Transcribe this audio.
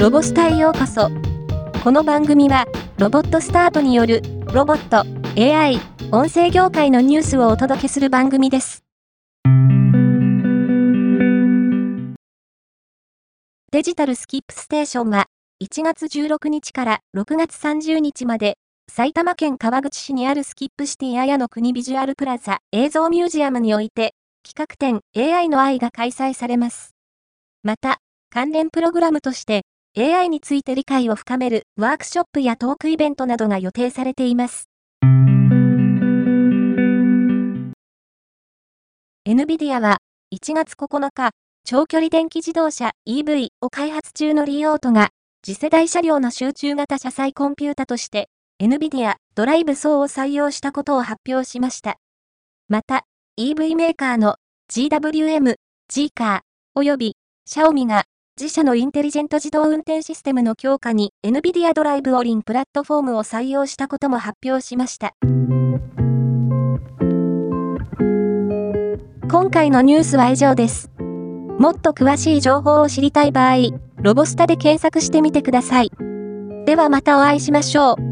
ロボスタへようこそ。この番組は、ロボットスタートによる、ロボット、AI、音声業界のニュースをお届けする番組です。デジタルスキップステーションは、1月16日から6月30日まで、埼玉県川口市にあるスキップシティ綾の国ビジュアルプラザ映像ミュージアムにおいて、企画展 AI の愛が開催されます。また、関連プログラムとして、AI について理解を深めるワークショップやトークイベントなどが予定されています。NVIDIA は1月9日、長距離電気自動車 EV を開発中のリーオートが次世代車両の集中型車載コンピュータとして NVIDIA ドライブ層を採用したことを発表しました。また、EV メーカーの GWM、G カー及びシャオミが自社のインテリジェント自動運転システムの強化に NVIDIA ドライブオリンプラットフォームを採用したことも発表しました。今回のニュースは以上です。もっと詳しい情報を知りたい場合、ロボスタで検索してみてください。ではまたお会いしましょう。